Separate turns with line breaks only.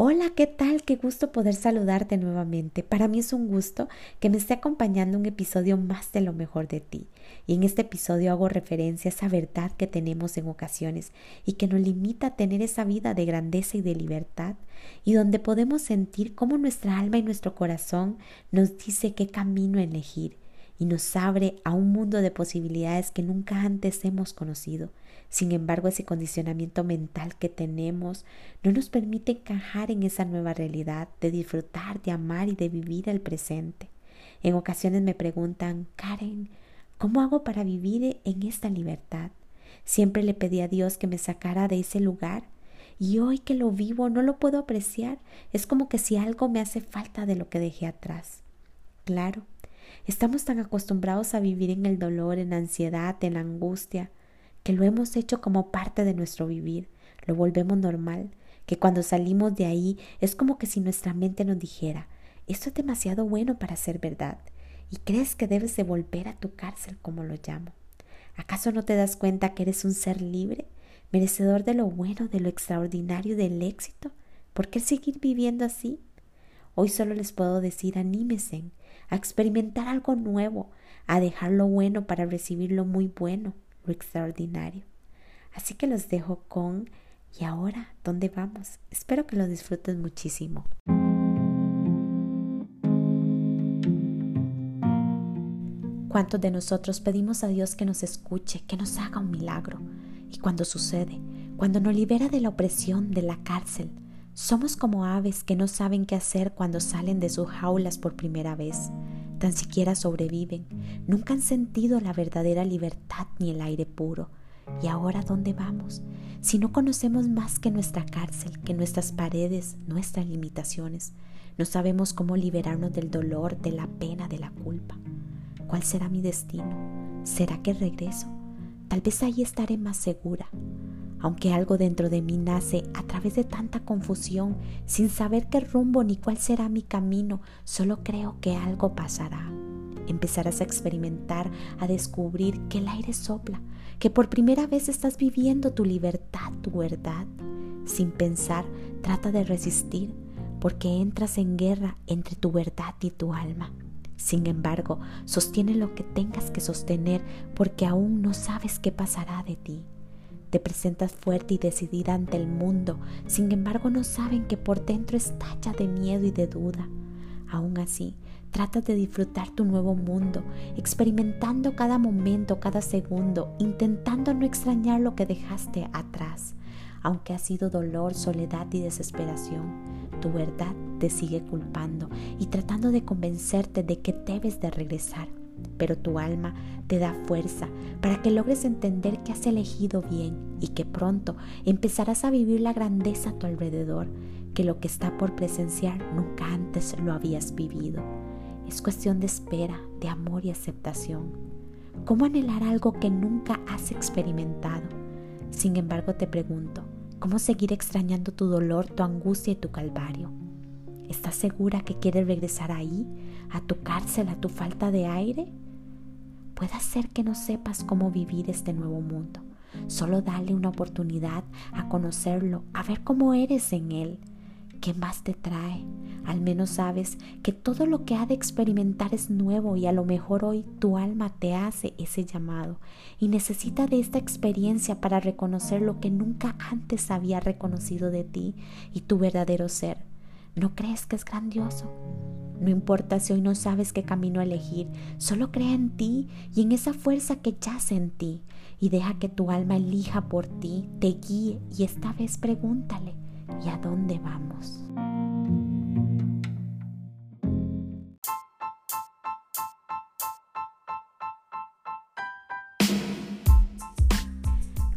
Hola, ¿qué tal? Qué gusto poder saludarte nuevamente. Para mí es un gusto que me esté acompañando un episodio más de lo mejor de ti. Y en este episodio hago referencia a esa verdad que tenemos en ocasiones y que nos limita a tener esa vida de grandeza y de libertad y donde podemos sentir cómo nuestra alma y nuestro corazón nos dice qué camino elegir y nos abre a un mundo de posibilidades que nunca antes hemos conocido. Sin embargo, ese condicionamiento mental que tenemos no nos permite encajar en esa nueva realidad de disfrutar, de amar y de vivir el presente. En ocasiones me preguntan, Karen, ¿cómo hago para vivir en esta libertad? Siempre le pedí a Dios que me sacara de ese lugar y hoy que lo vivo no lo puedo apreciar. Es como que si algo me hace falta de lo que dejé atrás. Claro, estamos tan acostumbrados a vivir en el dolor, en la ansiedad, en la angustia, que lo hemos hecho como parte de nuestro vivir, lo volvemos normal, que cuando salimos de ahí es como que si nuestra mente nos dijera, esto es demasiado bueno para ser verdad, y crees que debes de volver a tu cárcel, como lo llamo. ¿Acaso no te das cuenta que eres un ser libre, merecedor de lo bueno, de lo extraordinario, del éxito? ¿Por qué seguir viviendo así? Hoy solo les puedo decir anímese a experimentar algo nuevo, a dejar lo bueno para recibir lo muy bueno extraordinario. Así que los dejo con ¿y ahora dónde vamos? Espero que lo disfruten muchísimo. ¿Cuántos de nosotros pedimos a Dios que nos escuche, que nos haga un milagro? Y cuando sucede, cuando nos libera de la opresión, de la cárcel, somos como aves que no saben qué hacer cuando salen de sus jaulas por primera vez tan siquiera sobreviven, nunca han sentido la verdadera libertad ni el aire puro. ¿Y ahora dónde vamos? Si no conocemos más que nuestra cárcel, que nuestras paredes, nuestras limitaciones, no sabemos cómo liberarnos del dolor, de la pena, de la culpa. ¿Cuál será mi destino? ¿Será que regreso? Tal vez ahí estaré más segura, aunque algo dentro de mí nace a través de tanta confusión, sin saber qué rumbo ni cuál será mi camino, solo creo que algo pasará. Empezarás a experimentar, a descubrir que el aire sopla, que por primera vez estás viviendo tu libertad, tu verdad. Sin pensar, trata de resistir, porque entras en guerra entre tu verdad y tu alma. Sin embargo, sostiene lo que tengas que sostener, porque aún no sabes qué pasará de ti. Te presentas fuerte y decidida ante el mundo, sin embargo no saben que por dentro estalla de miedo y de duda. Aún así, tratas de disfrutar tu nuevo mundo, experimentando cada momento, cada segundo, intentando no extrañar lo que dejaste atrás. Aunque ha sido dolor, soledad y desesperación, tu verdad te sigue culpando y tratando de convencerte de que debes de regresar pero tu alma te da fuerza para que logres entender que has elegido bien y que pronto empezarás a vivir la grandeza a tu alrededor, que lo que está por presenciar nunca antes lo habías vivido. Es cuestión de espera, de amor y aceptación. ¿Cómo anhelar algo que nunca has experimentado? Sin embargo, te pregunto, ¿cómo seguir extrañando tu dolor, tu angustia y tu calvario? ¿Estás segura que quieres regresar ahí, a tu cárcel, a tu falta de aire? Puede ser que no sepas cómo vivir este nuevo mundo. Solo dale una oportunidad a conocerlo, a ver cómo eres en él. ¿Qué más te trae? Al menos sabes que todo lo que ha de experimentar es nuevo y a lo mejor hoy tu alma te hace ese llamado y necesita de esta experiencia para reconocer lo que nunca antes había reconocido de ti y tu verdadero ser. ¿No crees que es grandioso? No importa si hoy no sabes qué camino elegir, solo crea en ti y en esa fuerza que yace en ti y deja que tu alma elija por ti, te guíe y esta vez pregúntale, ¿y a dónde vamos?